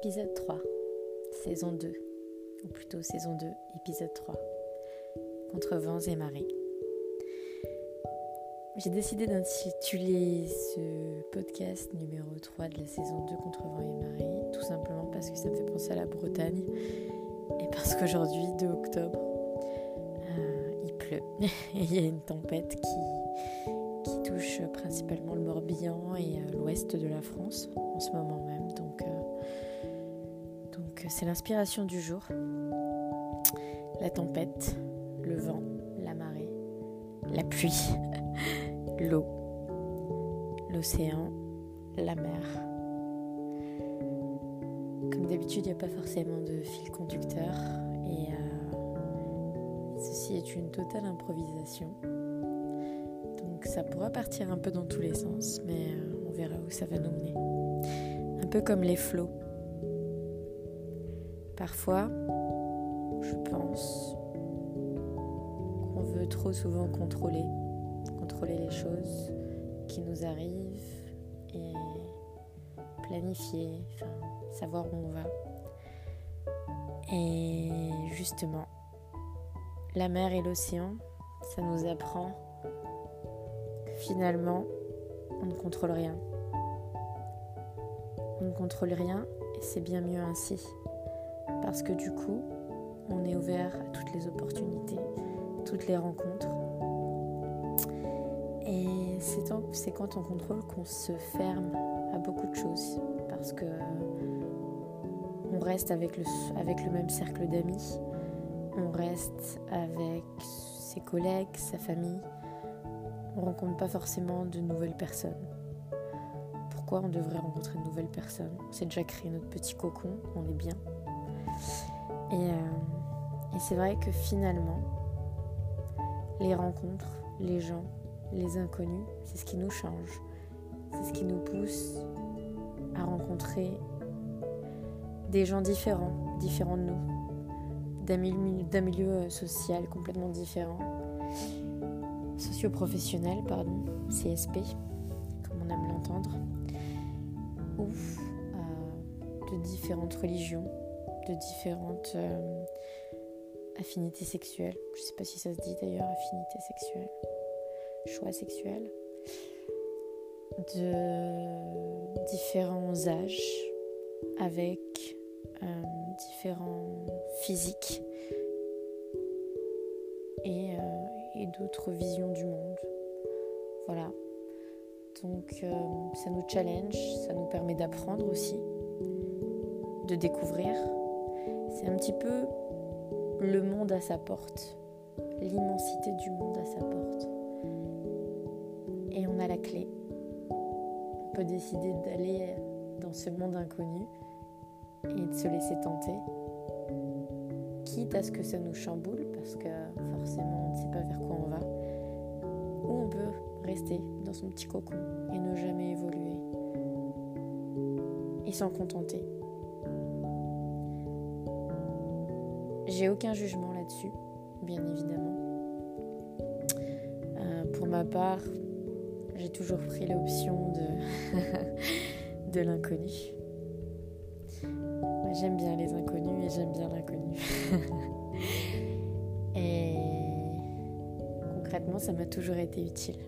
Épisode 3, saison 2, ou plutôt saison 2, épisode 3, Contre vents et marées. J'ai décidé d'intituler ce podcast numéro 3 de la saison 2 Contre vents et marées, tout simplement parce que ça me fait penser à la Bretagne et parce qu'aujourd'hui, 2 octobre, euh, il pleut et il y a une tempête qui, touche principalement le Morbihan et euh, l'ouest de la France en ce moment même. Donc, euh, c'est l'inspiration du jour. La tempête, le vent, la marée, la pluie, l'eau, l'océan, la mer. Comme d'habitude, il n'y a pas forcément de fil conducteur et euh, ceci est une totale improvisation. Donc ça pourra partir un peu dans tous les sens, mais euh, on verra où ça va nous mener. Un peu comme les flots. Parfois, je pense qu'on veut trop souvent contrôler, contrôler les choses qui nous arrivent et planifier, savoir où on va. Et justement, la mer et l'océan, ça nous apprend que finalement, on ne contrôle rien. On ne contrôle rien et c'est bien mieux ainsi. Parce que du coup, on est ouvert à toutes les opportunités, toutes les rencontres. Et c'est quand on contrôle qu'on se ferme à beaucoup de choses. Parce que on reste avec le, même cercle d'amis, on reste avec ses collègues, sa famille. On rencontre pas forcément de nouvelles personnes. Pourquoi on devrait rencontrer de nouvelles personnes? On s'est déjà créé notre petit cocon, on est bien. Et, euh, et c'est vrai que finalement, les rencontres, les gens, les inconnus, c'est ce qui nous change. C'est ce qui nous pousse à rencontrer des gens différents, différents de nous, d'un milieu, milieu social complètement différent, socio-professionnel, pardon, CSP, comme on aime l'entendre, ou euh, de différentes religions, de différentes euh, affinités sexuelles. Je sais pas si ça se dit d'ailleurs, affinité sexuelle, choix sexuel, de différents âges, avec euh, différents physiques et, euh, et d'autres visions du monde. Voilà. Donc ça nous challenge, ça nous permet d'apprendre aussi, de découvrir. C'est un petit peu le monde à sa porte, l'immensité du monde à sa porte. Et on a la clé. On peut décider d'aller dans ce monde inconnu et de se laisser tenter, quitte à ce que ça nous chamboule, parce que forcément on ne sait pas vers quoi on va, ou on peut rester dans son petit cocon et ne jamais évoluer, et s'en contenter. J'ai aucun jugement là-dessus, bien évidemment. Euh, pour ma part, j'ai toujours pris l'option de, de l'inconnu. J'aime bien les inconnus et j'aime bien l'inconnu. et concrètement, ça m'a toujours été utile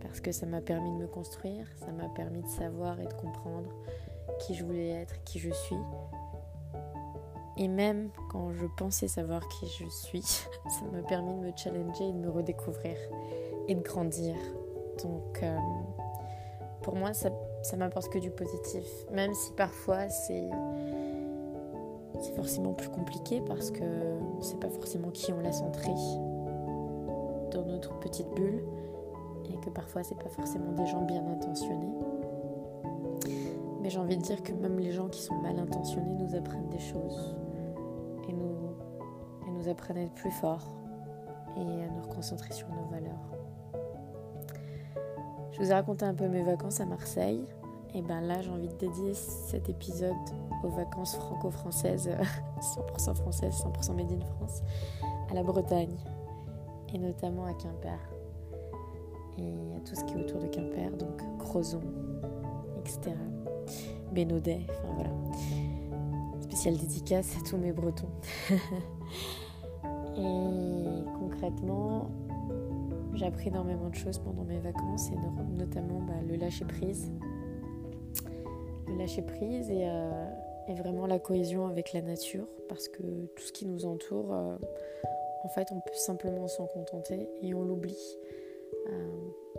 parce que ça m'a permis de me construire, ça m'a permis de savoir et de comprendre qui je voulais être, qui je suis. Et même quand je pensais savoir qui je suis, ça m'a permis de me challenger et de me redécouvrir et de grandir. Donc, euh, pour moi, ça, ça m'apporte que du positif, même si parfois c'est c'est forcément plus compliqué parce que sait pas forcément qui on laisse entrer dans notre petite bulle et que parfois c'est pas forcément des gens bien intentionnés. Mais j'ai envie de dire que même les gens qui sont mal intentionnés nous apprennent des choses nous apprennent à être plus forts et à nous reconcentrer sur nos valeurs. Je vous ai raconté un peu mes vacances à Marseille. Et ben là, j'ai envie de dédier cet épisode aux vacances franco-françaises, 100% françaises, 100% made in France, à la Bretagne, et notamment à Quimper, et à tout ce qui est autour de Quimper, donc Crozon, etc. Bénodet, enfin voilà. spéciale dédicace à tous mes Bretons. et concrètement, j'ai appris énormément de choses pendant mes vacances et notamment bah, le lâcher prise. Le lâcher prise euh, et, vraiment la cohésion avec la nature parce que tout ce qui nous entoure, euh, en fait, on peut simplement s'en contenter et on l'oublie. Euh,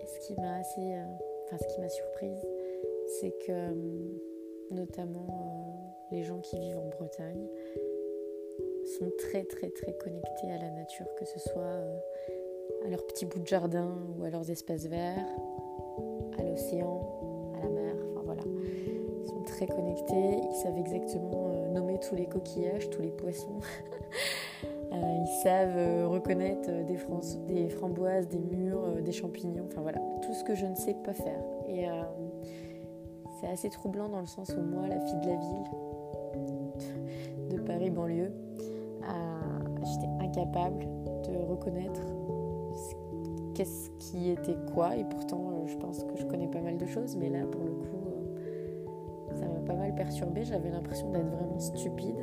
ce qui m'a assez, ce qui m'a surprise, c'est que notamment les gens qui vivent en Bretagne sont très très très connectés à la nature, que ce soit à leur petit bout de jardin ou à leurs espaces verts, à l'océan, à la mer, enfin voilà. Ils sont très connectés, ils savent exactement euh, nommer tous les coquillages, tous les poissons. Euh, ils savent euh, reconnaître des, framboises, des murs, des champignons, enfin voilà, tout ce que je ne sais pas faire. Et c'est assez troublant dans le sens où moi, la fille de la ville, de Paris banlieue, incapable de reconnaître qu'est-ce qui était quoi. Et pourtant, euh, je pense que je connais pas mal de choses, mais là, pour le coup, euh, ça m'a pas mal perturbée. J'avais l'impression d'être vraiment stupide.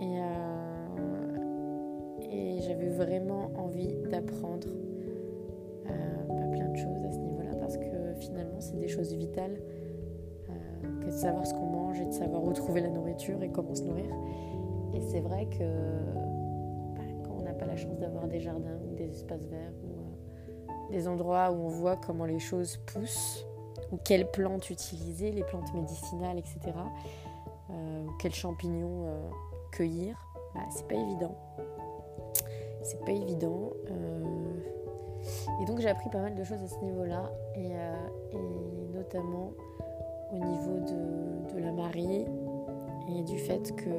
Et, euh, et j'avais vraiment envie d'apprendre pas plein de choses à ce niveau-là, parce que finalement, c'est des choses vitales que de savoir ce qu'on mange et de savoir où trouver la nourriture et comment se nourrir. Et c'est vrai que d'avoir des jardins ou des espaces verts des endroits où on voit comment les choses poussent, ou quelles plantes utiliser, les plantes médicinales, etc. Euh, ou quels champignons euh, cueillir. Bah, c'est pas évident. C'est pas évident. Euh, et donc j'ai appris pas mal de choses à ce niveau-là, et, notamment au niveau de, la marée et du fait que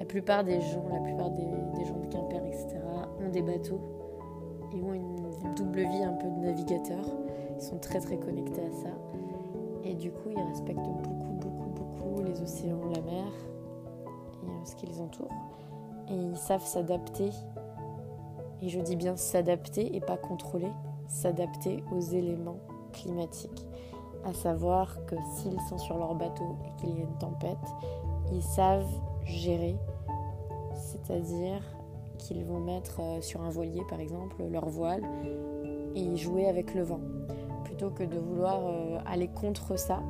la plupart des gens, la plupart des, gens de Quimper, etc., ont des bateaux et ont une double vie un peu de navigateur. Ils sont très très connectés à ça. Et du coup, ils respectent beaucoup, beaucoup, beaucoup les océans, la mer et euh, ce qui les entoure. Et ils savent s'adapter. Et je dis bien s'adapter et pas contrôler. S'adapter aux éléments climatiques. À savoir que s'ils sont sur leur bateau et qu'il y a une tempête, ils savent gérer. C'est-à-dire qu'ils vont mettre euh, sur un voilier par exemple leur voile et jouer avec le vent. Plutôt que de vouloir euh, aller contre ça,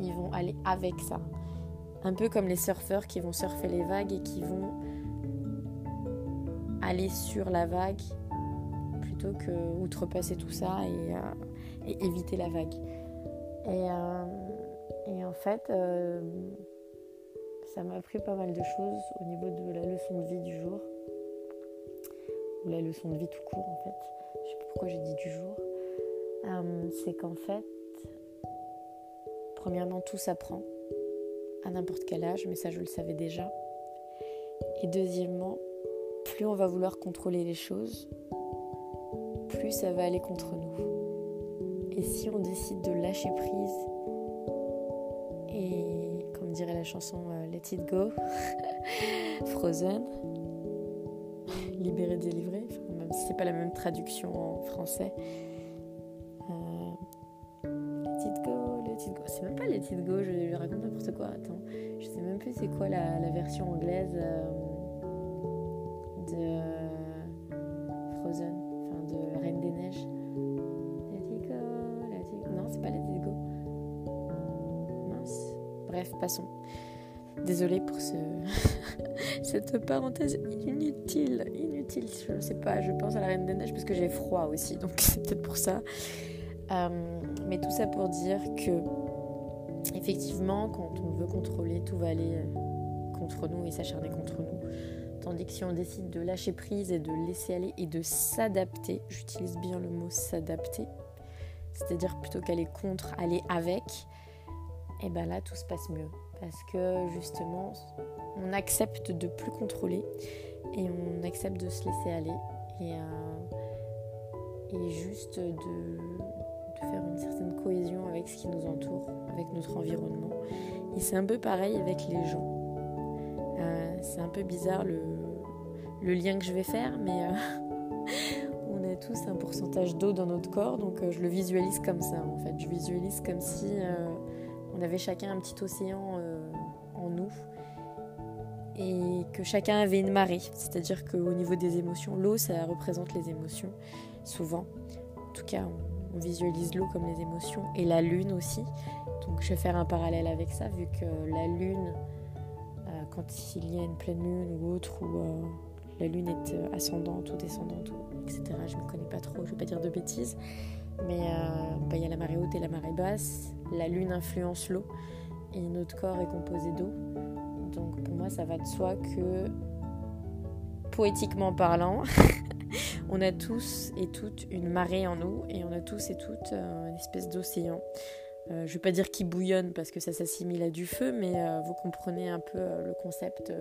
ils vont aller avec ça. Un peu comme les surfeurs qui vont surfer les vagues et qui vont aller sur la vague plutôt que outrepasser tout ça et, euh, éviter la vague. Et, et en fait, ça m'a appris pas mal de choses au niveau de la leçon de vie du jour. Ou la leçon de vie tout court en fait. Je sais pas pourquoi j'ai dit du jour. Euh, c'est qu'en fait, premièrement, tout s'apprend à n'importe quel âge, mais ça je le savais déjà. Et deuxièmement, plus on va vouloir contrôler les choses, plus ça va aller contre nous. Et si on décide de lâcher prise et, dirait la chanson euh, Let It Go, Frozen, libéré, délivré, même si c'est pas la même traduction en français. Euh, let It Go, Let It Go, c'est même pas Let It Go, je, lui raconte n'importe quoi. Attends, je sais même plus c'est quoi la, version anglaise euh, de Désolée pour ce... cette parenthèse inutile, inutile. Je ne sais pas, je pense à la Reine des Neiges parce que j'ai froid aussi, donc c'est peut-être pour ça. Euh, mais tout ça pour dire que, effectivement, quand on veut contrôler, tout va aller euh, contre nous et s'acharner contre nous. Tandis que si on décide de lâcher prise et de laisser aller et de s'adapter, j'utilise bien le mot s'adapter, c'est-à-dire plutôt qu'aller contre, aller avec, et ben là tout se passe mieux parce que justement on accepte de plus contrôler et on accepte de se laisser aller et, euh, juste de, faire une certaine cohésion avec ce qui nous entoure, avec notre environnement. Et c'est un peu pareil avec les gens. Euh, c'est un peu bizarre le, lien que je vais faire, mais euh, on a tous un pourcentage d'eau dans notre corps, donc je le visualise comme ça en fait. Je visualise comme si on avait chacun un petit océan et que chacun avait une marée, c'est-à-dire qu'au niveau des émotions, l'eau, ça représente les émotions, souvent. En tout cas, on, visualise l'eau comme les émotions, et la lune aussi. Donc je vais faire un parallèle avec ça, vu que la lune, euh, quand il y a une pleine lune ou autre, ou euh, la lune est euh, ascendante ou descendante, etc., je ne me connais pas trop, je ne vais pas dire de bêtises, mais bah, il y a la marée haute et la marée basse. La lune influence l'eau, et notre corps est composé d'eau. Donc pour moi, ça va de soi que, poétiquement parlant, on a tous et toutes une marée en nous et on a tous et toutes euh, une espèce d'océan. Euh, je ne vais pas dire qui bouillonne parce que ça s'assimile à du feu, mais euh, vous comprenez un peu le concept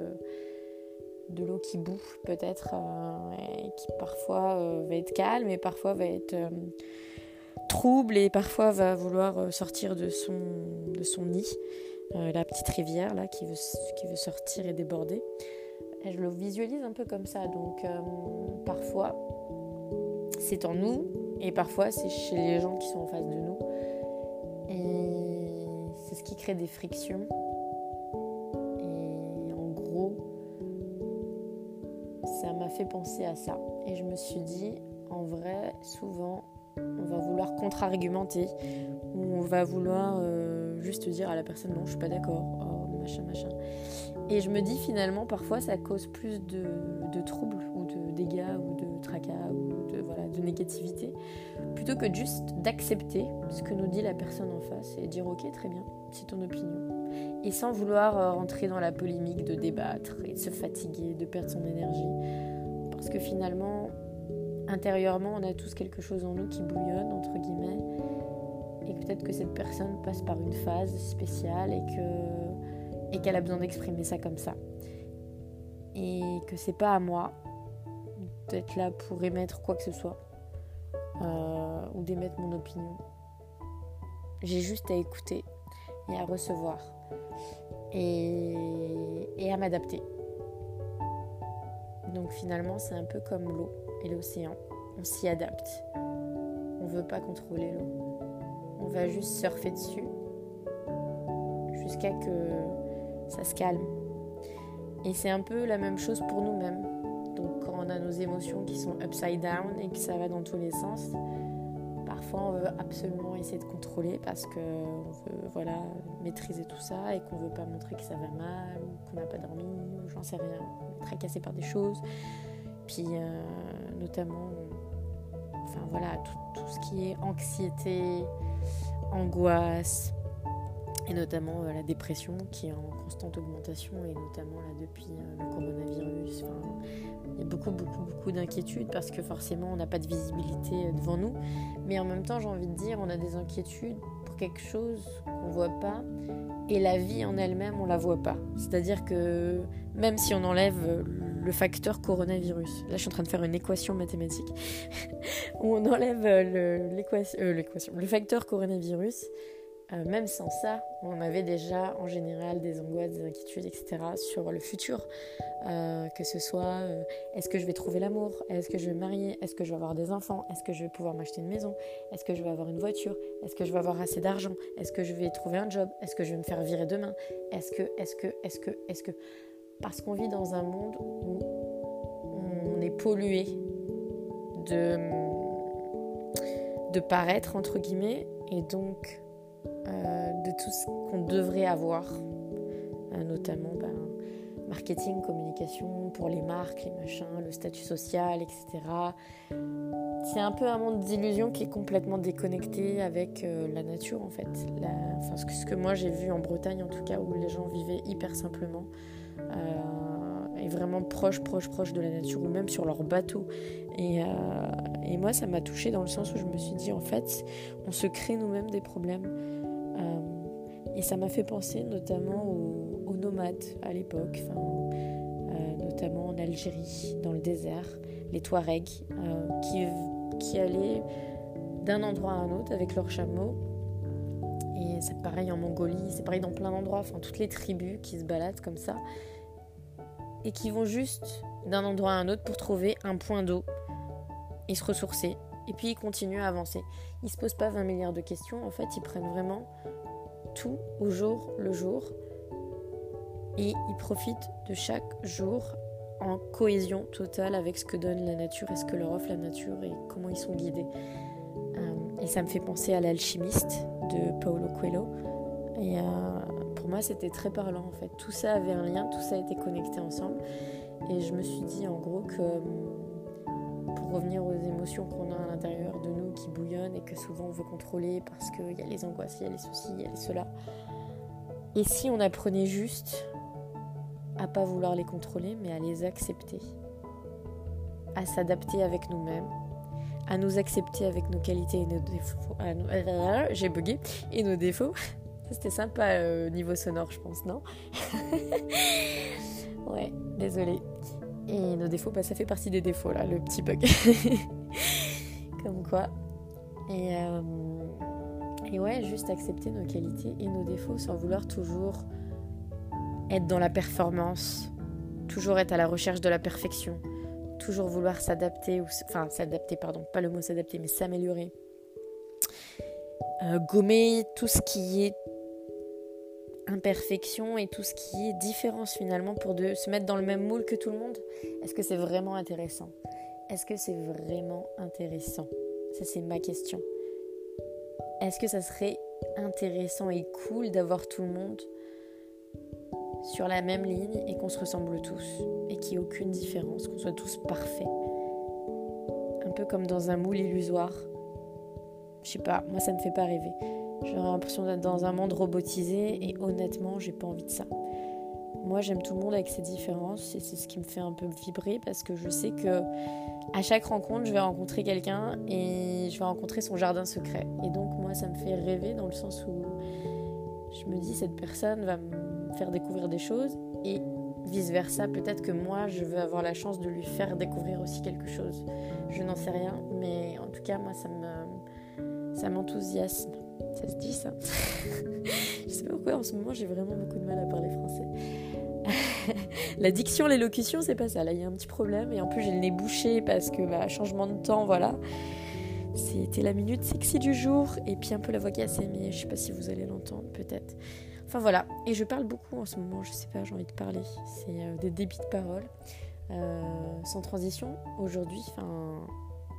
de l'eau qui boue peut-être, et qui parfois va être calme et parfois va être trouble et parfois va vouloir sortir de son, de son nid. Euh, la petite rivière là qui veut, sortir et déborder. Je le visualise un peu comme ça. Donc euh, parfois c'est en nous et parfois c'est chez les gens qui sont en face de nous. Et c'est ce qui crée des frictions. Et en gros, ça m'a fait penser à ça. Et je me suis dit, en vrai, souvent, on va vouloir contre-argumenter ou on va vouloir... Euh, juste dire à la personne non, je suis pas d'accord, oh, machin, machin. Et je me dis finalement, parfois ça cause plus de, troubles ou de dégâts ou de tracas ou de, voilà, de négativité, plutôt que juste d'accepter ce que nous dit la personne en face et dire ok, très bien, c'est ton opinion. Et sans vouloir euh, rentrer dans la polémique de débattre et de se fatiguer, de perdre son énergie. Parce que finalement, intérieurement, on a tous quelque chose en nous qui bouillonne, entre guillemets et peut-être que cette personne passe par une phase spéciale et que et qu'elle a besoin d'exprimer ça comme ça. Et que c'est pas à moi d'être là pour émettre quoi que ce soit euh, ou d'émettre mon opinion. J'ai juste à écouter et à recevoir et, et à m'adapter. Donc finalement c'est un peu comme l'eau et l'océan. On s'y adapte. On veut pas contrôler l'eau on va juste surfer dessus jusqu'à que ça se calme. Et c'est un peu la même chose pour nous-mêmes. Donc quand on a nos émotions qui sont upside down et que ça va dans tous les sens, parfois on veut absolument essayer de contrôler parce qu'on veut voilà, maîtriser tout ça et qu'on veut pas montrer que ça va mal ou qu'on n'a pas dormi ou j'en sais rien, on est très cassé par des choses. Puis euh, notamment, enfin voilà, tout, ce qui est anxiété, angoisse et notamment euh, la dépression qui est en constante augmentation et notamment là depuis euh, le coronavirus. il y a beaucoup beaucoup beaucoup d'inquiétudes parce que forcément on n'a pas de visibilité euh, devant nous, mais en même temps j'ai envie de dire on a des inquiétudes pour quelque chose qu'on voit pas et la vie en elle-même on la voit pas. C'est-à-dire que même si on enlève le facteur coronavirus. Là, je suis en train de faire une équation mathématique où on enlève euh, l'équation, euh, le facteur coronavirus. Euh, même sans ça, on avait déjà en général des angoisses, des inquiétudes, etc. sur le futur. que ce soit est-ce que je vais trouver l'amour? Est-ce que je vais me marier? Est-ce que je vais avoir des enfants? Est-ce que je vais pouvoir m'acheter une maison? Est-ce que je vais avoir une voiture? Est-ce que je vais avoir assez d'argent? Est-ce que je vais trouver un job? Est-ce que je vais me faire virer demain? Est-ce que, est-ce que, est-ce que, est-ce que parce qu'on vit dans un monde où on est pollué de, paraître, entre guillemets, et donc euh, de tout ce qu'on devrait avoir, euh, notamment ben, marketing, communication pour les marques, les machins, le statut social, etc. C'est un peu un monde d'illusions qui est complètement déconnecté avec euh, la nature en fait. enfin, ce que moi j'ai vu en Bretagne en tout cas, où les gens vivaient hyper simplement. Euh, et vraiment proche, proche, proche de la nature, ou même sur leur bateau. Et, euh, et moi, ça m'a touchée dans le sens où je me suis dit, en fait, on se crée nous-mêmes des problèmes. Euh, et ça m'a fait penser notamment aux, nomades à l'époque, notamment en Algérie, dans le désert, les Touaregs, qui, qui allaient d'un endroit à un autre avec leurs chameaux et c'est pareil en Mongolie, c'est pareil dans plein d'endroits, enfin toutes les tribus qui se baladent comme ça et qui vont juste d'un endroit à un autre pour trouver un point d'eau et se ressourcer. Et puis ils continuent à avancer. Ils se posent pas 20 milliards de questions, en fait ils prennent vraiment tout au jour le jour. et ils profitent de chaque jour en cohésion totale avec ce que donne la nature et ce que leur offre la nature et comment ils sont guidés. Euh, et ça me fait penser à l'alchimiste de Paulo Coelho. Et euh, pour moi, c'était très parlant en fait. Tout ça avait un lien, tout ça était connecté ensemble. Et je me suis dit en gros que pour revenir aux émotions qu'on a à l'intérieur de nous qui bouillonnent et que souvent on veut contrôler parce qu'il y a les angoisses, il y a les soucis, il y a les cela. Et si on apprenait juste à pas vouloir les contrôler, mais à les accepter, à s'adapter avec nous-mêmes, à nous accepter avec nos qualités et nos défauts. J'ai bugué et nos défauts. C'était sympa euh, niveau sonore, je pense, non? Ouais, désolé. Et nos défauts, bah, ça fait partie des défauts là, le petit bug. Comme quoi. Euh, et ouais, juste accepter nos qualités et nos défauts sans vouloir toujours être dans la performance, toujours être à la recherche de la perfection, toujours vouloir s'adapter, ou enfin s'adapter, pardon, pas le mot s'adapter, mais s'améliorer. Euh, gommer tout ce qui est imperfection et tout ce qui est différence finalement pour de, se mettre dans le même moule que tout le monde. Est-ce que c'est vraiment intéressant? Est-ce que c'est vraiment intéressant? Ça c'est ma question. Est-ce que ça serait intéressant et cool d'avoir tout le monde sur la même ligne et qu'on se ressemble tous et qu'il n'y ait aucune différence, qu'on soit tous parfaits. Un peu comme dans un moule illusoire. Je sais pas, moi ça me fait pas rêver. J'aurais l'impression d'être dans un monde robotisé et honnêtement, j'ai pas envie de ça. Moi, j'aime tout le monde avec ses différences et c'est ce qui me fait un peu vibrer parce que je sais que à chaque rencontre, je vais rencontrer quelqu'un et je vais rencontrer son jardin secret. Et donc, moi, ça me fait rêver dans le sens où je me dis cette personne va me faire découvrir des choses et vice-versa, peut-être que moi, je veux avoir la chance de lui faire découvrir aussi quelque chose. Je n'en sais rien, mais en tout cas, moi, ça me ça m'enthousiasme. Ça se dit ça Je sais pas pourquoi en ce moment j'ai vraiment beaucoup de mal à parler français. la diction, l'élocution, c'est pas ça. Là, il y a un petit problème et en plus j'ai le nez bouché parce que bah, changement de temps, voilà. C'était la minute sexy du jour et puis un peu la voix cassée, mais je sais pas si vous allez l'entendre, peut-être. Enfin voilà, et je parle beaucoup en ce moment, je sais pas, j'ai envie de parler. C'est euh, des débits de parole. Euh, sans transition, aujourd'hui, enfin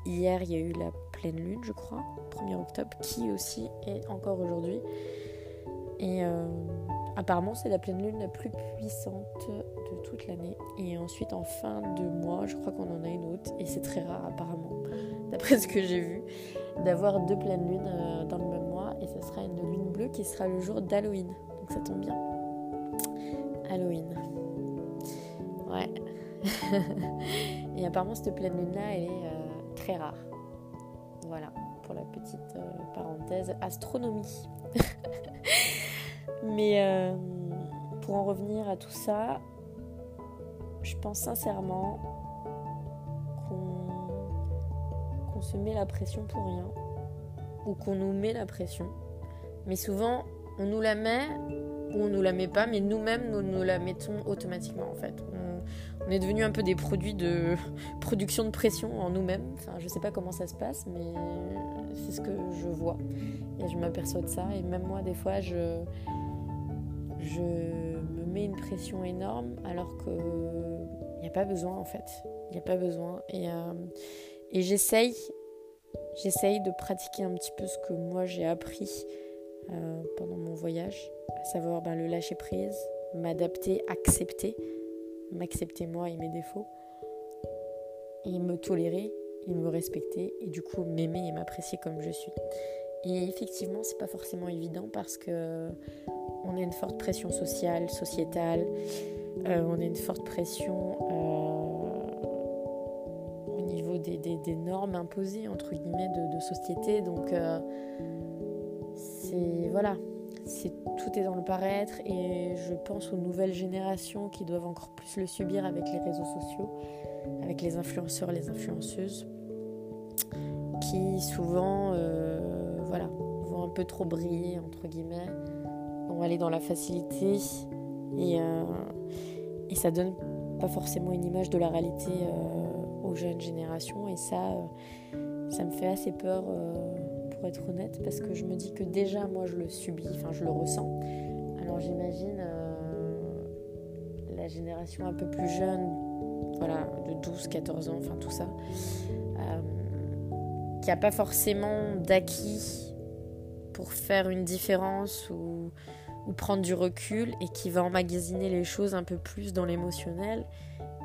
hier il y a eu la pleine lune, je crois, 1er octobre, qui aussi est encore aujourd'hui. Et euh, apparemment c'est la pleine lune la plus puissante de toute l'année. Et ensuite en fin de mois, je crois qu'on en a une autre, et c'est très rare apparemment, d'après ce que j'ai vu, d'avoir deux pleines lunes dans le même mois, et ce sera une lune bleue qui sera le jour d'Halloween ça tombe bien. Halloween. Ouais. et apparemment, cette pleine lune-là, elle est euh, très rare. Voilà, pour la petite euh, parenthèse astronomie. Mais euh, pour en revenir à tout ça, je pense sincèrement qu'on se met la pression pour rien. Ou qu'on nous met la pression. Mais souvent, on nous la met ou on nous la met pas, mais nous-mêmes, nous nous la mettons automatiquement en fait. On, est devenu un peu des produits de production de pression en nous-mêmes. Enfin, je sais pas comment ça se passe, mais c'est ce que je vois. Et je m'aperçois de ça. Et même moi, des fois, je, me mets une pression énorme alors que il n'y a pas besoin en fait. Il n'y a pas besoin. Et, euh, et j'essaye, j'essaye de pratiquer un petit peu ce que moi j'ai appris euh, pendant mon voyage, à savoir ben, le lâcher prise, m'adapter, accepter, m'accepter moi et mes défauts, et me tolérer, et me respecter, et du coup m'aimer et m'apprécier comme je suis. Et effectivement, c'est pas forcément évident parce que on a une forte pression sociale, sociétale, euh, on a une forte pression euh, au niveau des, normes imposées entre guillemets de, de société. Donc c'est voilà, tout est dans le paraître et je pense aux nouvelles générations qui doivent encore plus le subir avec les réseaux sociaux, avec les influenceurs, les influenceuses, qui souvent euh, voilà vont un peu trop briller entre guillemets, vont aller dans la facilité et, euh, ça donne pas forcément une image de la réalité euh, aux jeunes générations et ça ça me fait assez peur être honnête, parce que je me dis que déjà moi je le subis, enfin je le ressens. Alors j'imagine euh, la génération un peu plus jeune, voilà, de 12, 14 ans, enfin tout ça, qui n'a pas forcément d'acquis pour faire une différence ou, prendre du recul et qui va emmagasiner les choses un peu plus dans l'émotionnel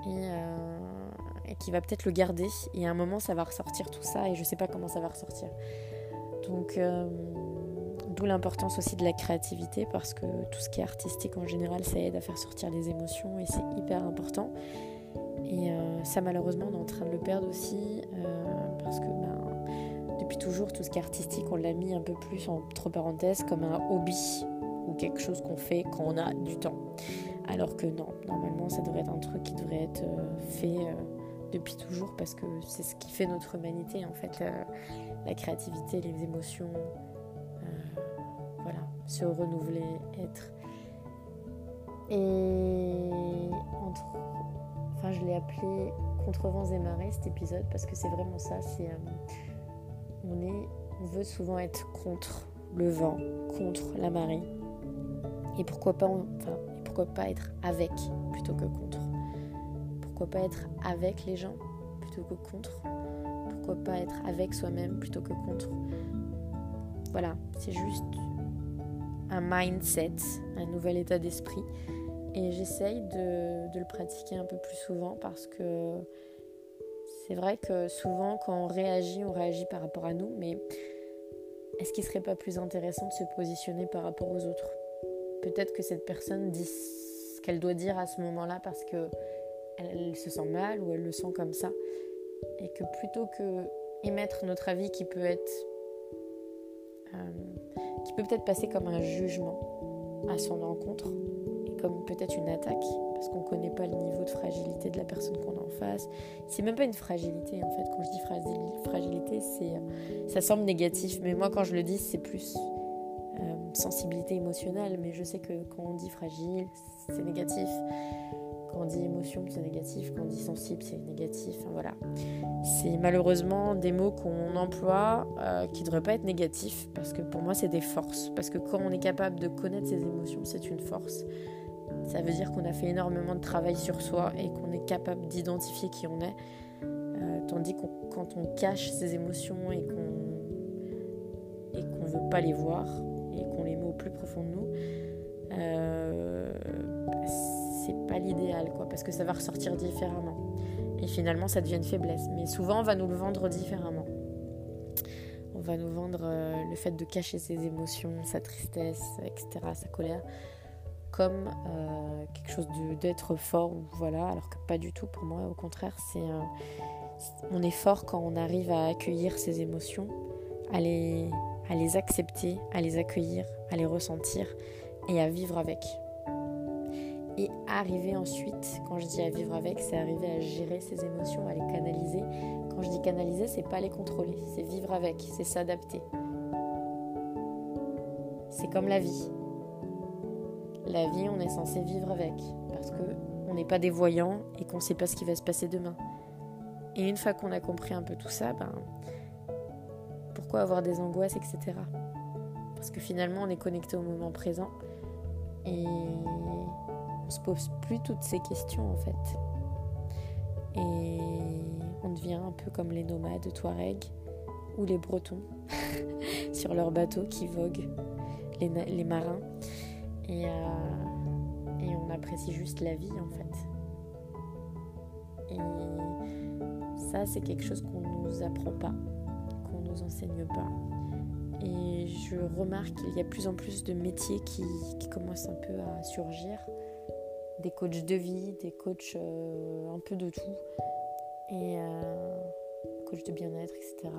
et, et, qui va peut-être le garder et à un moment ça va ressortir tout ça et je sais pas comment ça va ressortir. Donc D'où l'importance aussi de la créativité parce que tout ce qui est artistique en général, ça aide à faire sortir les émotions et c'est hyper important. Et euh, ça malheureusement on est en train de le perdre aussi euh, parce que ben, depuis toujours tout ce qui est artistique on l'a mis un peu plus entre parenthèses comme un hobby ou quelque chose qu'on fait quand on a du temps. Alors que non, normalement ça devrait être un truc qui devrait être euh, fait depuis toujours parce que c'est ce qui fait notre humanité en fait, la créativité, les émotions, se renouveler, être. Et entre, enfin, je l'ai appelé contre vents et marées cet épisode parce que c'est vraiment ça. C'est euh, on veut souvent être contre le vent, contre la marée. Et pourquoi pas, enfin, pourquoi pas être avec plutôt que contre. Pourquoi pas être avec les gens plutôt que contre. Pourquoi pas être avec soi-même plutôt que contre. Voilà, c'est juste un mindset, un nouvel état d'esprit. Et j'essaye de, le pratiquer un peu plus souvent parce que c'est vrai que souvent quand on réagit, on réagit par rapport à nous, mais est-ce qu'il serait pas plus intéressant de se positionner par rapport aux autres? Peut-être que cette personne dit ce qu'elle doit dire à ce moment-là parce que elle, se sent mal ou elle le sent comme ça. Et que plutôt que notre avis qui peut être euh, qui peut peut-être passer comme un jugement à son encontre et comme peut-être une attaque parce qu'on ne connaît pas le niveau de fragilité de la personne qu'on a en face. C'est même pas une fragilité en fait. Quand je dis fragilité, c'est euh, ça semble négatif, mais moi quand je le dis, c'est plus euh, sensibilité émotionnelle. Mais je sais que quand on dit fragile, c'est négatif. Quand on dit émotion, c'est négatif. Quand on dit sensible, c'est négatif. voilà. C'est malheureusement des mots qu'on emploie euh, qui ne devraient pas être négatifs parce que pour moi, c'est des forces. Parce que quand on est capable de connaître ses émotions, c'est une force. Ça veut dire qu'on a fait énormément de travail sur soi et qu'on est capable d'identifier qui on est. Euh, tandis que quand on cache ses émotions et qu'on et qu'on veut pas les voir et qu'on les met au plus profond de nous, euh, c'est pas l'idéal, quoi, parce que ça va ressortir différemment. Et finalement, ça devient une faiblesse. Mais souvent, on va nous le vendre différemment. On va nous vendre euh, le fait de cacher ses émotions, sa tristesse, etc., sa colère, comme euh, quelque chose d'être fort, voilà, alors que pas du tout pour moi. Au contraire, c'est on est fort quand on arrive à accueillir ses émotions, à les, à les accepter, à les accueillir, à les ressentir et à vivre avec. Et arriver ensuite, quand je dis à vivre avec, c'est arriver à gérer ses émotions, à les canaliser. Quand je dis canaliser, c'est pas les contrôler, c'est vivre avec, c'est s'adapter. C'est comme la vie. La vie, on est censé vivre avec parce que on n'est pas des voyants et qu'on ne sait pas ce qui va se passer demain. Et une fois qu'on a compris un peu tout ça, ben pourquoi avoir des angoisses, etc. Parce que finalement, on est connecté au moment présent et on se pose plus toutes ces questions en fait. Et on devient un peu comme les nomades Touareg ou les Bretons sur leurs bateaux qui voguent, les, marins. Et, euh, et on apprécie juste la vie en fait. Et ça, c'est quelque chose qu'on ne nous apprend pas, qu'on ne nous enseigne pas. Et je remarque qu'il y a plus en plus de métiers qui commencent un peu à surgir des coachs de vie, des coachs euh, un peu de tout, et euh, coach de bien-être, etc.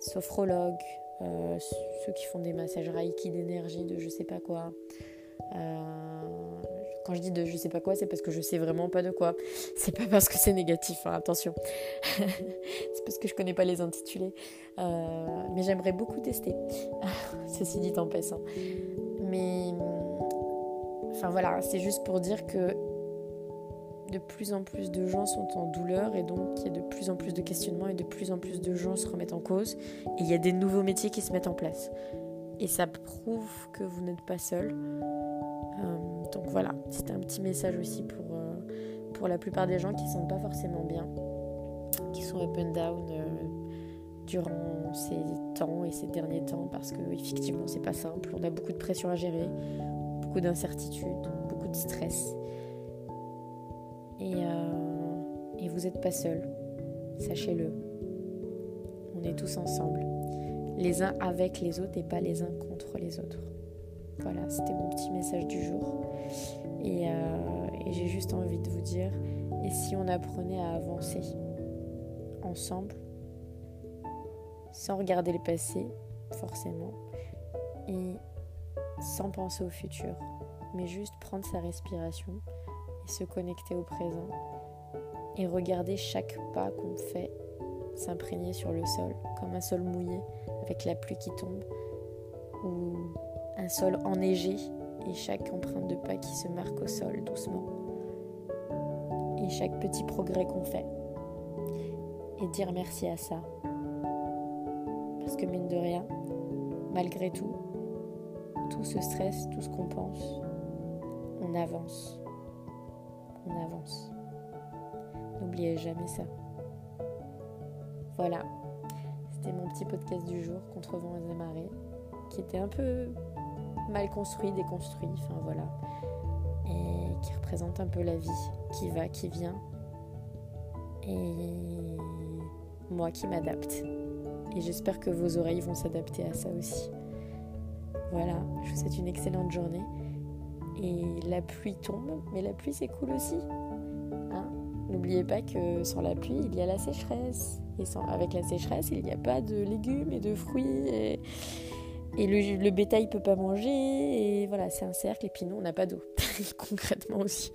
Sophrologues, euh, ceux qui font des massages Reiki d'énergie, de je sais pas quoi. quand je dis de je sais pas quoi, c'est parce que je sais vraiment pas de quoi. C'est pas parce que c'est négatif, hein, attention. c'est parce que je connais pas les intitulés. mais j'aimerais beaucoup tester. Ceci dit en passant. Mais Enfin voilà, c'est juste pour dire que de plus en plus de gens sont en douleur et donc il y a de plus en plus de questionnements et de plus en plus de gens se remettent en cause et il y a des nouveaux métiers qui se mettent en place. Et ça prouve que vous n'êtes pas seul. donc voilà, c'était un petit message aussi pour, pour la plupart des gens qui ne sont pas forcément bien, qui sont up and down durant ces temps et ces derniers temps parce que effectivement c'est pas simple, on a beaucoup de pression à gérer, beaucoup d'incertitudes, beaucoup de stress. Et, euh, vous n'êtes pas seul, sachez-le. On est tous ensemble, les uns avec les autres et pas les uns contre les autres. Voilà, c'était mon petit message du jour. Et, euh, et j'ai juste envie de vous dire, et si on apprenait à avancer ensemble sans regarder le passé, forcément, et sans penser au futur, mais juste prendre sa respiration et se connecter au présent. Et regarder chaque pas qu'on fait s'imprégner sur le sol, comme un sol mouillé avec la pluie qui tombe, ou un sol enneigé et chaque empreinte de pas qui se marque au sol doucement, et chaque petit progrès qu'on fait, et dire merci à ça, parce que mine de rien, malgré tout, tout ce stress, tout ce qu'on pense, on avance. On avance. N'oubliez jamais ça. Voilà. C'était mon petit podcast du jour, Contre vent et marées, qui était un peu mal construit, déconstruit, enfin voilà. Et qui représente un peu la vie qui va, qui vient. Et moi qui m'adapte. Et j'espère que vos oreilles vont s'adapter à ça aussi. Voilà, je vous souhaite une excellente journée. Et la pluie tombe, mais la pluie c'est cool aussi. Hein N'oubliez pas que sans la pluie, il y a la sécheresse. Et sans, avec la sécheresse, il n'y a pas de légumes et de fruits. Et, le, bétail ne peut pas manger. Et voilà, c'est un cercle. Et puis nous, on n'a pas d'eau, concrètement aussi.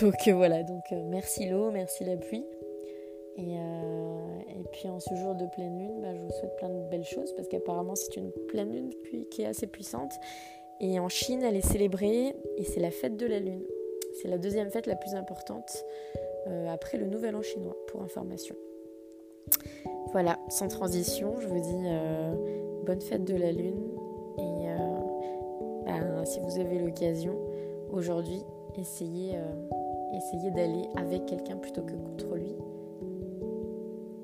Donc euh, voilà, donc euh, merci l'eau, merci la pluie. Et, euh, puis en ce jour de pleine lune, bah, je vous souhaite plein de belles choses parce qu'apparemment c'est une pleine lune qui est assez puissante. Et en Chine, elle est célébrée et c'est la fête de la lune. C'est la deuxième fête la plus importante euh, après le Nouvel An chinois, pour information. Voilà, sans transition, je vous dis euh, bonne fête de la lune. Et bah, si vous avez l'occasion, aujourd'hui, essayez d'aller avec quelqu'un plutôt que contre lui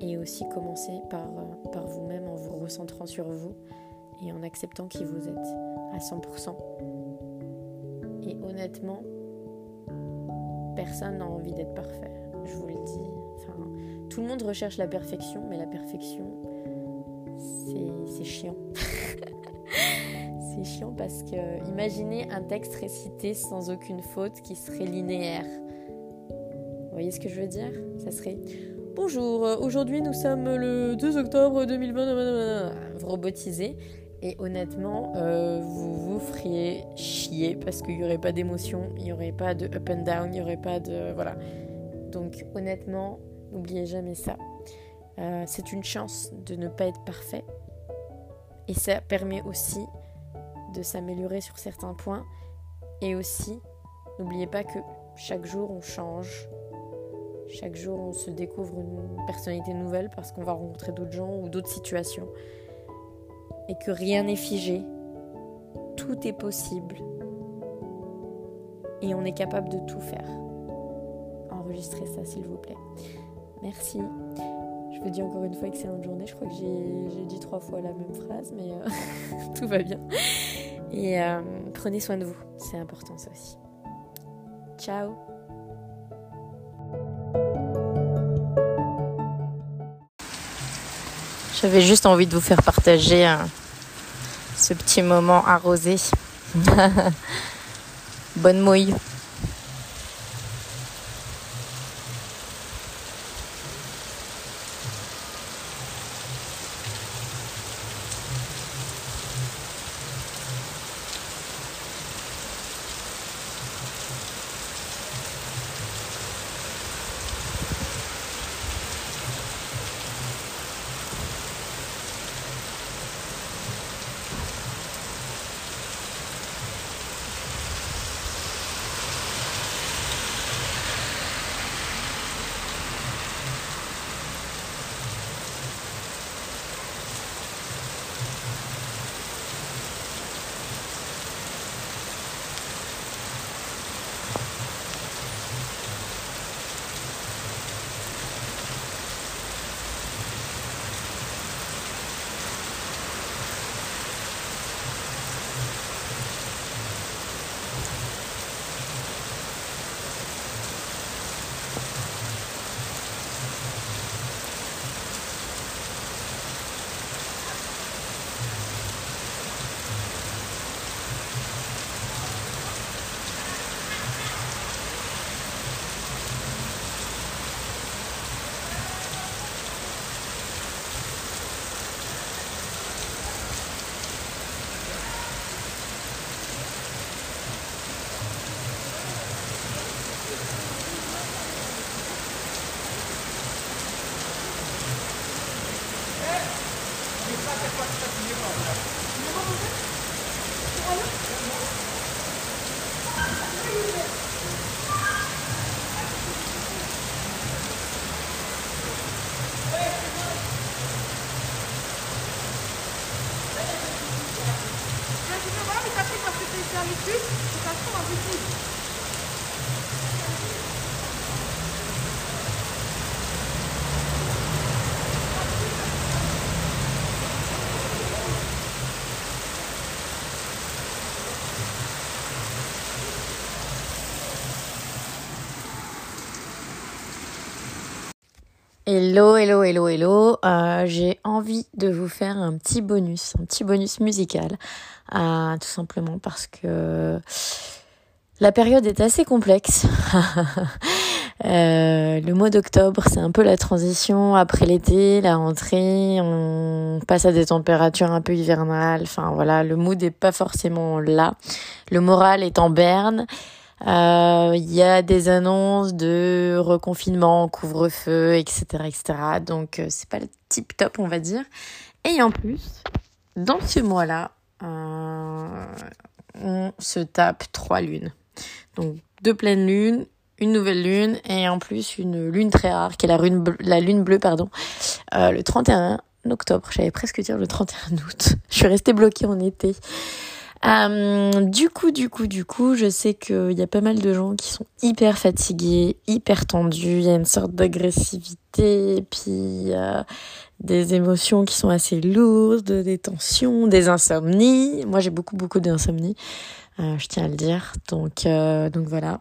et aussi commencer par, euh, par vous-même en vous recentrant sur vous et en acceptant qui vous êtes à 100%. Et honnêtement, personne n'a envie d'être parfait, je vous le dis. Enfin, tout le monde recherche la perfection, mais la perfection, c'est chiant. c'est chiant parce que imaginez un texte récité sans aucune faute qui serait linéaire. Vous voyez ce que je veux dire? Ça serait Bonjour, aujourd'hui nous sommes le 2 octobre 2020. Vous robotisez et honnêtement, euh, vous vous feriez chier parce qu'il n'y aurait pas d'émotion, il n'y aurait pas de up and down, il n'y aurait pas de. Voilà. Donc honnêtement, n'oubliez jamais ça. Euh, c'est une chance de ne pas être parfait et ça permet aussi de s'améliorer sur certains points et aussi, n'oubliez pas que chaque jour on change, chaque jour, on se découvre une personnalité nouvelle parce qu'on va rencontrer d'autres gens ou d'autres situations. Et que rien n'est figé. Tout est possible. Et on est capable de tout faire. Enregistrez ça, s'il vous plaît. Merci. Je vous dis encore une fois excellente journée. Je crois que j'ai dit trois fois la même phrase, mais euh, tout va bien. Et euh, prenez soin de vous. C'est important ça aussi. Ciao J'avais juste envie de vous faire partager ce petit moment arrosé. Bonne mouille. Hello, hello, hello, hello. Euh, j'ai envie de vous faire un petit bonus, un petit bonus musical, euh, tout simplement parce que la période est assez complexe. euh, le mois d'octobre, c'est un peu la transition après l'été, la rentrée, on passe à des températures un peu hivernales. Enfin voilà, le mood n'est pas forcément là. Le moral est en berne. Euh, il y a des annonces de reconfinement, couvre-feu, etc., etc. Donc euh, c'est pas le tip top, on va dire. Et en plus, dans ce mois-là, euh, on se tape trois lunes. Donc deux pleines lunes, une nouvelle lune et en plus une lune très rare qui est la lune bleue, pardon, le 31 octobre. J'allais presque dire le 31 août. Je suis restée bloquée en été. Euh, du coup, du coup, du coup, je sais qu'il y a pas mal de gens qui sont hyper fatigués, hyper tendus. Il y a une sorte d'agressivité, puis des émotions qui sont assez lourdes, des tensions, des insomnies. Moi, j'ai beaucoup, beaucoup d'insomnie. Euh, je tiens à le dire. Donc, euh, donc voilà.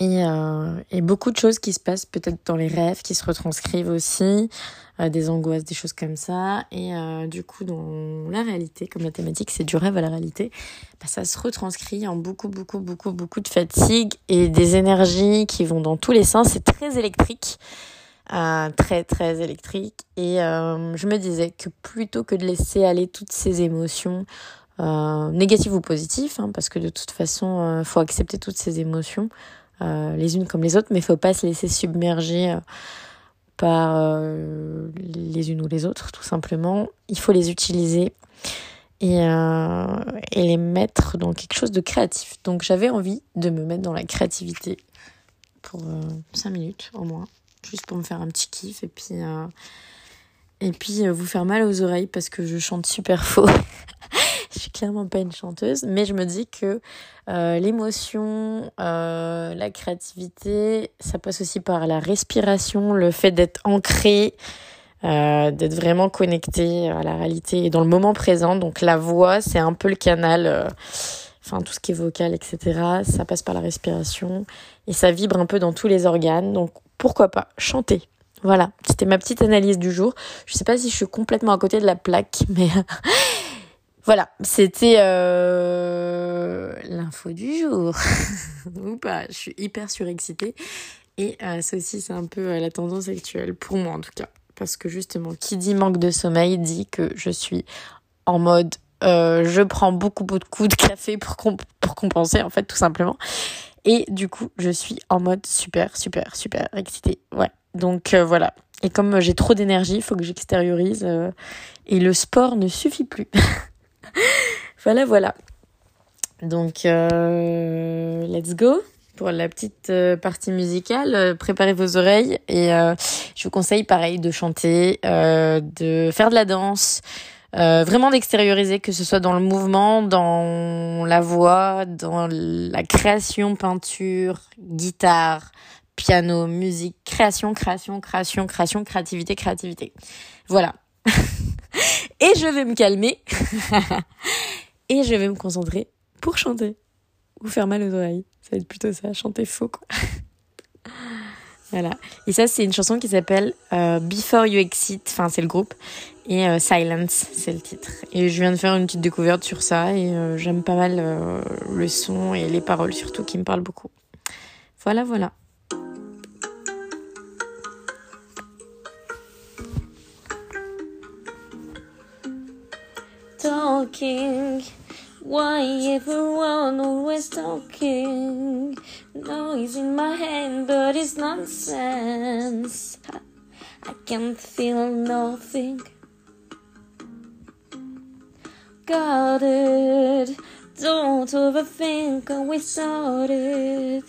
Et, euh, et beaucoup de choses qui se passent peut-être dans les rêves, qui se retranscrivent aussi. Euh, des angoisses, des choses comme ça. Et euh, du coup, dans la réalité, comme la thématique c'est du rêve à la réalité, bah, ça se retranscrit en beaucoup, beaucoup, beaucoup, beaucoup de fatigue et des énergies qui vont dans tous les sens. C'est très électrique. Euh, très très électrique et je me disais que plutôt que de laisser aller toutes ces émotions négatives ou positives hein, parce que de toute façon faut accepter toutes ces émotions les unes comme les autres mais faut pas se laisser submerger par euh, les unes ou les autres, tout simplement. Il faut les utiliser et, euh, et les mettre dans quelque chose de créatif. Donc j'avais envie de me mettre dans la créativité pour euh, 5 minutes au moins, juste pour me faire un petit kiff et puis, euh, et puis vous faire mal aux oreilles parce que je chante super faux. Je suis clairement pas une chanteuse, mais je me dis que euh, l'émotion, euh, la créativité, ça passe aussi par la respiration, le fait d'être ancré, euh, d'être vraiment connecté à la réalité et dans le moment présent. Donc la voix, c'est un peu le canal, enfin tout ce qui est vocal, etc. Ça passe par la respiration et ça vibre un peu dans tous les organes. Donc pourquoi pas chanter? Voilà, c'était ma petite analyse du jour. Je sais pas si je suis complètement à côté de la plaque, mais Voilà, c'était euh, l'info du jour. Ou pas, je suis hyper surexcitée. Et euh, ça aussi, c'est un peu euh, la tendance actuelle, pour moi en tout cas. Parce que justement, qui dit manque de sommeil dit que je suis en mode je prends beaucoup, beaucoup de café pour, pour compenser, en fait, tout simplement. Et du coup, je suis en mode super, super, super excitée. Ouais. Donc voilà. Et comme j'ai trop d'énergie, il faut que j'extériorise. Et le sport ne suffit plus. voilà, voilà. Donc, euh, let's go pour la petite euh, partie musicale. Euh, préparez vos oreilles et je vous conseille pareil de chanter, de faire de la danse, vraiment d'extérioriser, que ce soit dans le mouvement, dans la voix, dans la création, peinture, guitare, piano, musique, création, création, création, création, créativité, créativité. Voilà. Et je vais me calmer. et je vais me concentrer pour chanter. Ou faire mal aux oreilles. Ça va être plutôt ça, chanter faux quoi. voilà. Et ça, c'est une chanson qui s'appelle euh, Before You Exit. Enfin, c'est le groupe. Et euh, Silence, c'est le titre. Et je viens de faire une petite découverte sur ça. Et euh, j'aime pas mal le son et les paroles surtout qui me parlent beaucoup. Voilà, voilà. Talking. Why everyone always talking? Noise in my head, but it's nonsense. I can't feel nothing. Got it. Don't overthink how we started.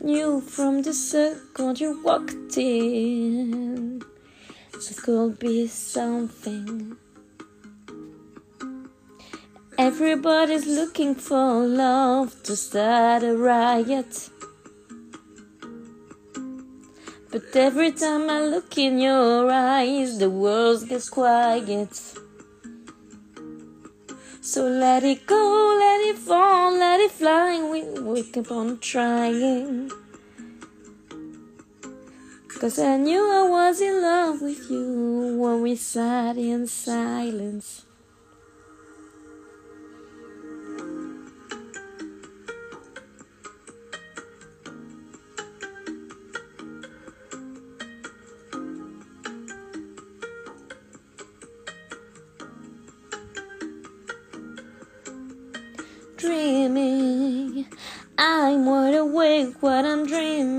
Knew from the second you walked in. This could be something. Everybody's looking for love to start a riot. But every time I look in your eyes, the world gets quiet. So let it go, let it fall, let it fly. We, we keep on trying. Cause I knew I was in love with you when we sat in silence. Awake what I'm dreaming.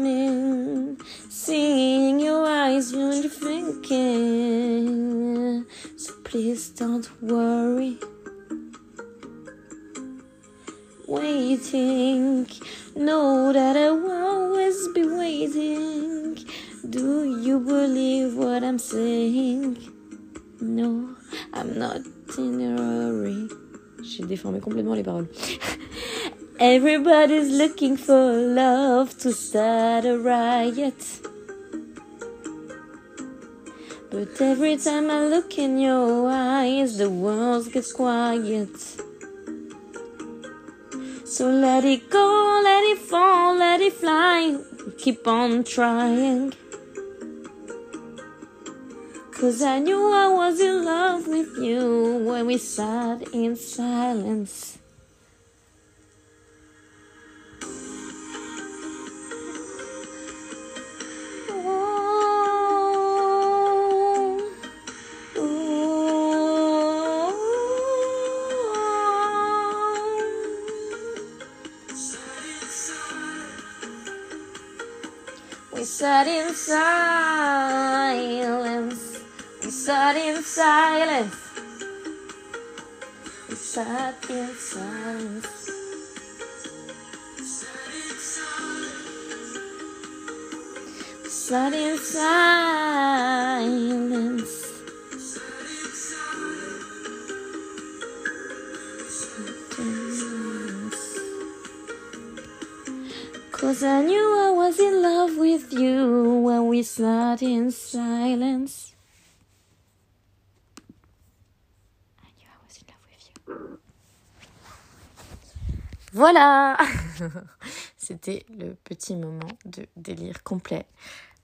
Everybody's looking for love to start a riot. But every time I look in your eyes, the world gets quiet. So let it go, let it fall, let it fly. Keep on trying. Cause I knew I was in love with you when we sat in silence. Sat in silence. We sat in silence. We sat in silence. We sat in silence. Cause I knew I was in love with you when we sat in silence. I knew I was in love with you. Voilà C'était le petit moment de délire complet.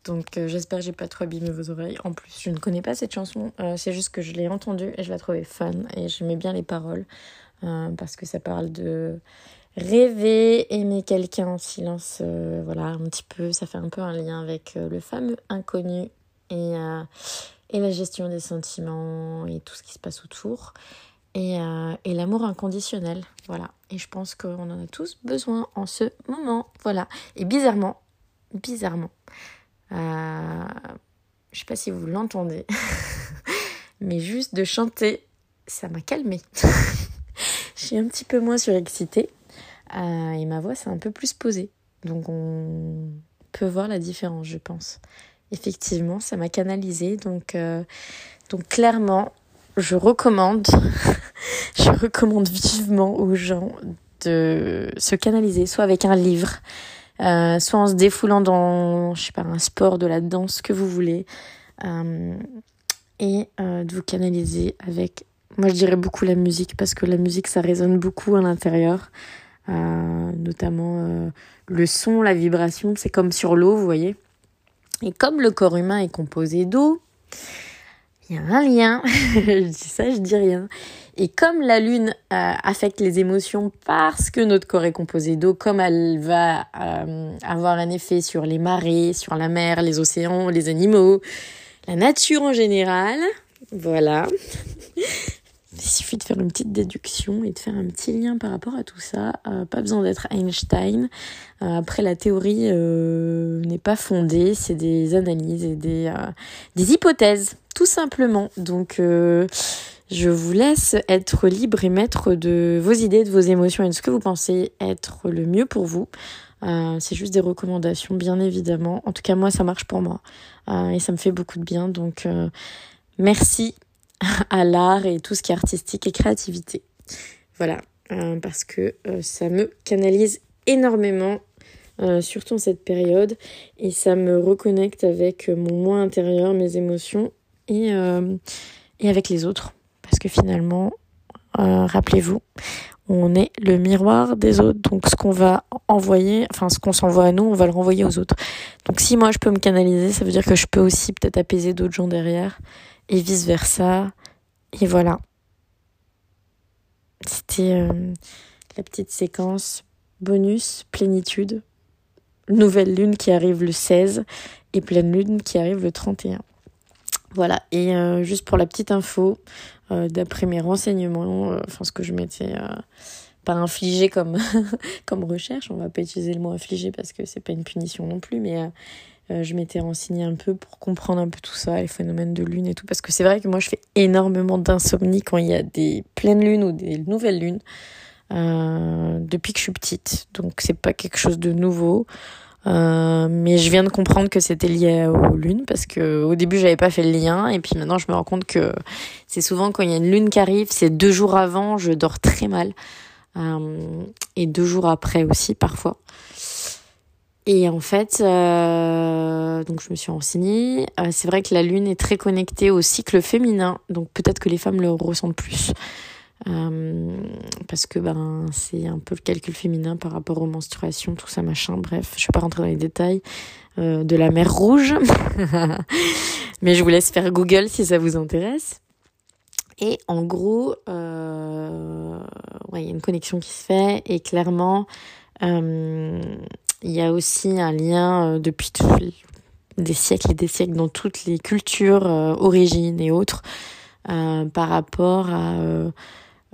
Donc euh, j'espère que j'ai pas trop abîmé vos oreilles. En plus, je ne connais pas cette chanson. Euh, c'est juste que je l'ai entendue et je la trouvais fun. Et j'aimais bien les paroles. euh, parce que ça parle de rêver, aimer quelqu'un en silence. euh, voilà, un petit peu. Ça fait un peu un lien avec euh, le fameux inconnu et, euh, et la gestion des sentiments et tout ce qui se passe autour. Et, et l'amour inconditionnel. Voilà. Et je pense qu'on en a tous besoin en ce moment. Voilà. Et bizarrement, bizarrement, je sais pas si vous l'entendez, mais juste de chanter, ça m'a calmée. je suis un petit peu moins surexcitée euh, et ma voix s'est un peu plus posée. Donc on peut voir la différence, je pense. Effectivement, ça m'a canalisée. Donc, euh, donc clairement, je recommande, je recommande vivement aux gens de se canaliser, soit avec un livre, euh, soit en se défoulant dans, je sais pas, un sport, de la danse, ce que vous voulez, et de vous canaliser avec, moi je dirais beaucoup la musique, parce que la musique ça résonne beaucoup à l'intérieur, notamment euh, le son, la vibration, c'est comme sur l'eau, vous voyez. Et comme le corps humain est composé d'eau, il y a un lien, je dis ça, je dis rien. Et comme la lune euh, affecte les émotions parce que notre corps est composé d'eau, comme elle va euh, avoir un effet sur les marées, sur la mer, les océans, les animaux, la nature en général, voilà. Il suffit de faire une petite déduction et de faire un petit lien par rapport à tout ça. Euh, pas besoin d'être Einstein. Euh, après, la théorie euh, n'est pas fondée, c'est des analyses et des, des hypothèses, tout simplement. Donc, Je vous laisse être libre et maître de vos idées, de vos émotions et de ce que vous pensez être le mieux pour vous. C'est juste des recommandations, bien évidemment. En tout cas, moi, ça marche pour moi. Et ça me fait beaucoup de bien. Donc, merci à l'art et tout ce qui est artistique et créativité. Voilà, parce que ça me canalise énormément, surtout en cette période. Et ça me reconnecte avec mon moi intérieur, mes émotions et, et avec les autres. Parce que finalement, rappelez-vous, on est le miroir des autres. Donc ce qu'on va envoyer, enfin ce qu'on s'envoie à nous, on va le renvoyer aux autres. Donc si moi je peux me canaliser, ça veut dire que je peux aussi peut-être apaiser d'autres gens derrière et vice versa. Et voilà. C'était euh, la petite séquence bonus plénitude. Nouvelle lune qui arrive le 16 et pleine lune qui arrive le 31. Voilà, et euh, juste pour la petite info, euh, d'après mes renseignements, enfin ce que je m'étais pas infligé comme, comme recherche, on va pas utiliser le mot infligé parce que c'est pas une punition non plus, mais je m'étais renseignée un peu pour comprendre un peu tout ça, les phénomènes de lune et tout, parce que c'est vrai que moi je fais énormément d'insomnie quand il y a des pleines lunes ou des nouvelles lunes. depuis que je suis petite, donc c'est pas quelque chose de nouveau. Euh, mais je viens de comprendre que c'était lié aux lunes parce que au début j'avais pas fait le lien et puis maintenant je me rends compte que c'est souvent quand il y a une lune qui arrive, c'est deux jours avant, je dors très mal euh, et deux jours après aussi parfois. Et en fait, euh, donc je me suis renseignée. Euh, c'est vrai que la lune est très connectée au cycle féminin, donc peut-être que les femmes le ressentent plus. Euh, parce que ben c'est un peu le calcul féminin par rapport aux menstruations, tout ça machin. Bref, je vais pas rentrer dans les détails euh, de la mer Rouge, mais je vous laisse faire Google si ça vous intéresse. Et en gros, euh, ouais, il y a une connexion qui se fait et clairement, euh, il y a aussi un lien depuis des siècles et des siècles dans toutes les cultures, origines et autres, par rapport à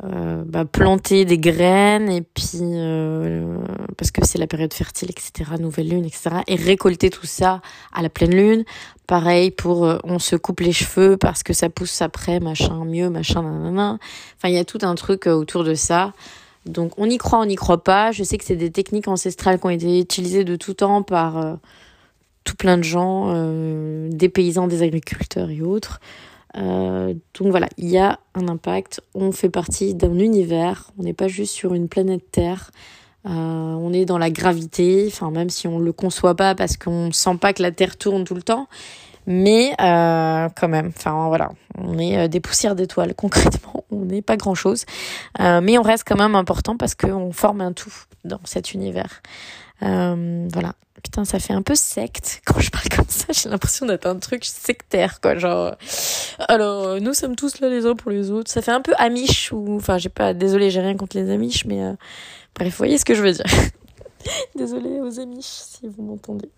euh, bah, planter des graines et puis euh, parce que c'est la période fertile etc nouvelle lune etc et récolter tout ça à la pleine lune. Pareil pour euh, on se coupe les cheveux parce que ça pousse après machin mieux machin nanana. Enfin il y a tout un truc autour de ça donc on y croit on n'y croit pas je sais que c'est des techniques ancestrales qui ont été utilisées de tout temps par tout plein de gens des paysans des agriculteurs et autres euh, donc voilà, il y a un impact. On fait partie d'un univers. On n'est pas juste sur une planète Terre. Euh, on est dans la gravité. Enfin, même si on le conçoit pas parce qu'on sent pas que la Terre tourne tout le temps. Mais euh, quand même, enfin voilà, on est des poussières d'étoiles. Concrètement, on n'est pas grand chose, mais on reste quand même important parce qu'on forme un tout dans cet univers. voilà. Putain, ça fait un peu secte. Quand je parle comme ça, j'ai l'impression d'être un truc sectaire, quoi. Genre, alors, nous sommes tous là les uns pour les autres. Ça fait un peu amiche ou, enfin, j'ai pas, désolé, j'ai rien contre les amiches, mais euh, bref, vous voyez ce que je veux dire. Désolée aux amiches si vous m'entendez.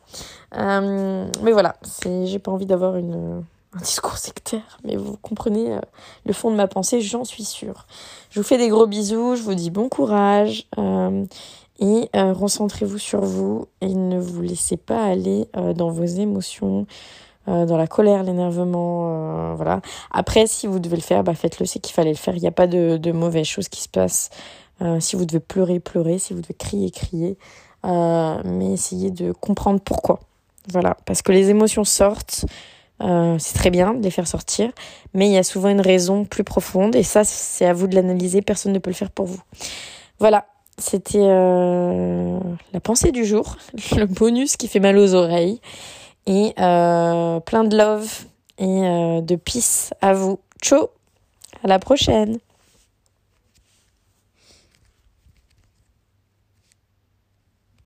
Euh, mais voilà, j'ai pas envie d'avoir une, un discours sectaire, mais vous comprenez euh, le fond de ma pensée, j'en suis sûre. Je vous fais des gros bisous, je vous dis bon courage. Euh, et euh, recentrez-vous sur vous et ne vous laissez pas aller euh, dans vos émotions, euh, dans la colère, l'énervement, voilà. Après, si vous devez le faire, bah faites-le, c'est qu'il fallait le faire. Il n'y a pas de, de mauvaises choses qui se passent. Si vous devez pleurer, pleurer. Si vous devez crier, crier. mais essayez de comprendre pourquoi. Voilà, parce que les émotions sortent. c'est très bien de les faire sortir, mais il y a souvent une raison plus profonde et ça, c'est à vous de l'analyser. Personne ne peut le faire pour vous. Voilà, c'était euh, la pensée du jour, le bonus qui fait mal aux oreilles. Et euh, plein de love et euh, de peace à vous. Ciao, à la prochaine.